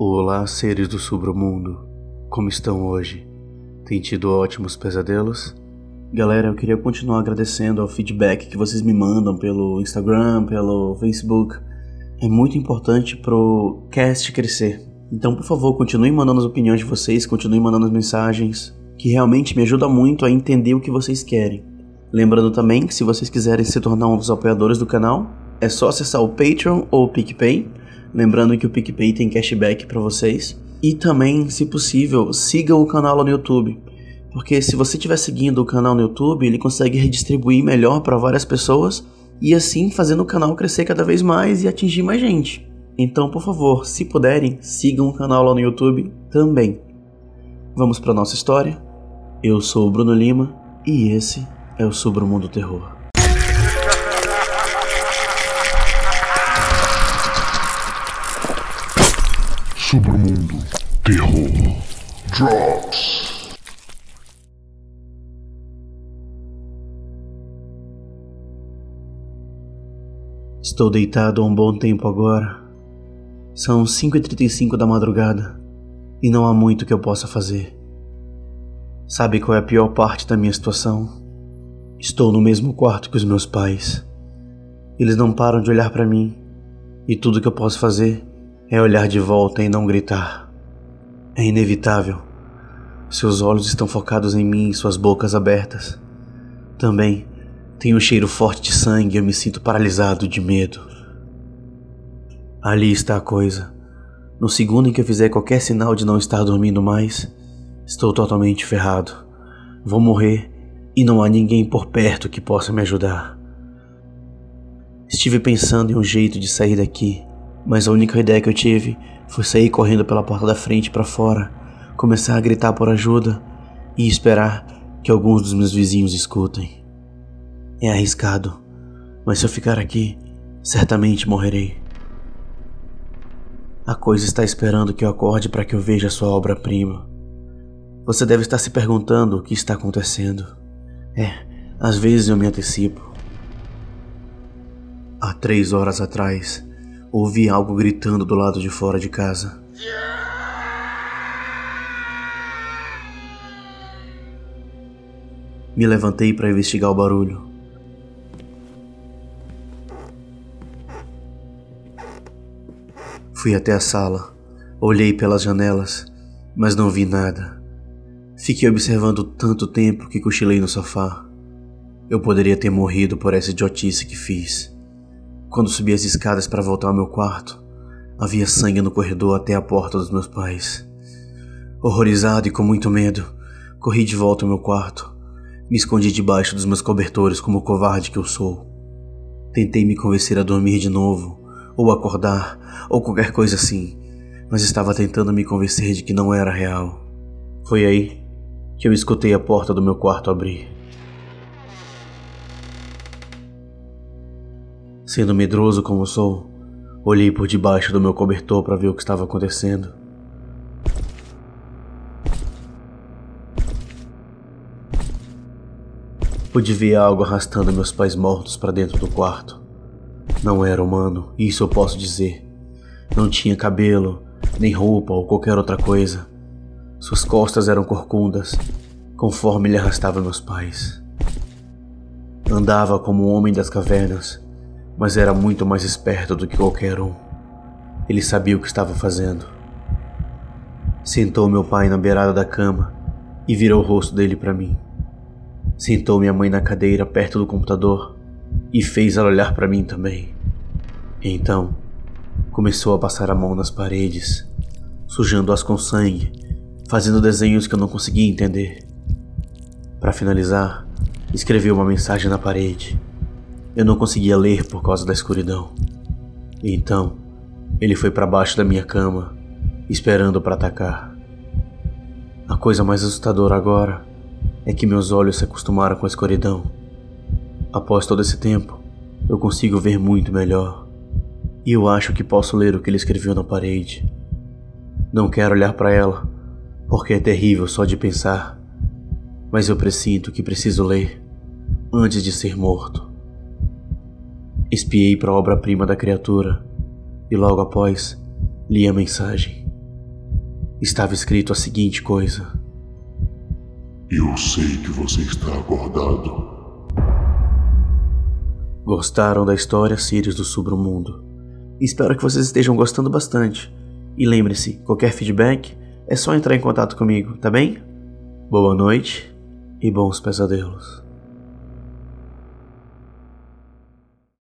Olá, seres do submundo. Como estão hoje? Tem tido ótimos pesadelos? Galera, eu queria continuar agradecendo ao feedback que vocês me mandam pelo Instagram, pelo Facebook. É muito importante pro cast crescer. Então, por favor, continuem mandando as opiniões de vocês, continuem mandando as mensagens, que realmente me ajuda muito a entender o que vocês querem. Lembrando também que se vocês quiserem se tornar um dos apoiadores do canal, é só acessar o Patreon ou o PicPay Lembrando que o PicPay tem cashback para vocês. E também, se possível, sigam o canal lá no YouTube. Porque se você estiver seguindo o canal no YouTube, ele consegue redistribuir melhor para várias pessoas e assim fazendo o canal crescer cada vez mais e atingir mais gente. Então, por favor, se puderem, sigam o canal lá no YouTube também. Vamos para nossa história. Eu sou o Bruno Lima e esse é o Sobre o Mundo Terror. Sobre o mundo, terror, drops. Estou deitado há um bom tempo agora. São 5h35 da madrugada e não há muito que eu possa fazer. Sabe qual é a pior parte da minha situação? Estou no mesmo quarto que os meus pais. Eles não param de olhar para mim e tudo que eu posso fazer é olhar de volta e não gritar. É inevitável. Seus olhos estão focados em mim e suas bocas abertas. Também tenho um cheiro forte de sangue e eu me sinto paralisado de medo. Ali está a coisa. No segundo em que eu fizer qualquer sinal de não estar dormindo mais, estou totalmente ferrado. Vou morrer e não há ninguém por perto que possa me ajudar. Estive pensando em um jeito de sair daqui, mas a única ideia que eu tive foi sair correndo pela porta da frente para fora, começar a gritar por ajuda e esperar que alguns dos meus vizinhos escutem. É arriscado, mas se eu ficar aqui, certamente morrerei. A coisa está esperando que eu acorde para que eu veja sua obra-prima. Você deve estar se perguntando o que está acontecendo. É, às vezes eu me antecipo. Há três horas atrás, ouvi algo gritando do lado de fora de casa. Me levantei para investigar o barulho. Fui até a sala, olhei pelas janelas, mas não vi nada. Fiquei observando tanto tempo que cochilei no sofá. Eu poderia ter morrido por essa idiotice que fiz. Quando subi as escadas para voltar ao meu quarto, havia sangue no corredor até a porta dos meus pais. Horrorizado e com muito medo, corri de volta ao meu quarto. Me escondi debaixo dos meus cobertores como o covarde que eu sou. Tentei me convencer a dormir de novo, ou acordar, ou qualquer coisa assim, mas estava tentando me convencer de que não era real. Foi aí que eu escutei a porta do meu quarto abrir. Sendo medroso como sou, olhei por debaixo do meu cobertor para ver o que estava acontecendo. Pude ver algo arrastando meus pais mortos para dentro do quarto. Não era humano, isso eu posso dizer. Não tinha cabelo, nem roupa ou qualquer outra coisa. Suas costas eram corcundas, conforme ele arrastava meus pais. Andava como um homem das cavernas mas era muito mais esperto do que qualquer um. Ele sabia o que estava fazendo. Sentou meu pai na beirada da cama e virou o rosto dele para mim. Sentou minha mãe na cadeira perto do computador e fez ela olhar para mim também. então, começou a passar a mão nas paredes, sujando-as com sangue, fazendo desenhos que eu não conseguia entender. Para finalizar, escreveu uma mensagem na parede. Eu não conseguia ler por causa da escuridão. Então, ele foi para baixo da minha cama, esperando para atacar. A coisa mais assustadora agora é que meus olhos se acostumaram com a escuridão. Após todo esse tempo, eu consigo ver muito melhor. E eu acho que posso ler o que ele escreveu na parede. Não quero olhar para ela, porque é terrível só de pensar. Mas eu presinto que preciso ler antes de ser morto. Espiei para a obra-prima da criatura e logo após li a mensagem. estava escrito a seguinte coisa: Eu sei que você está acordado. Gostaram da história Sirius do Submundo? Espero que vocês estejam gostando bastante. E lembre-se, qualquer feedback é só entrar em contato comigo, tá bem? Boa noite e bons pesadelos.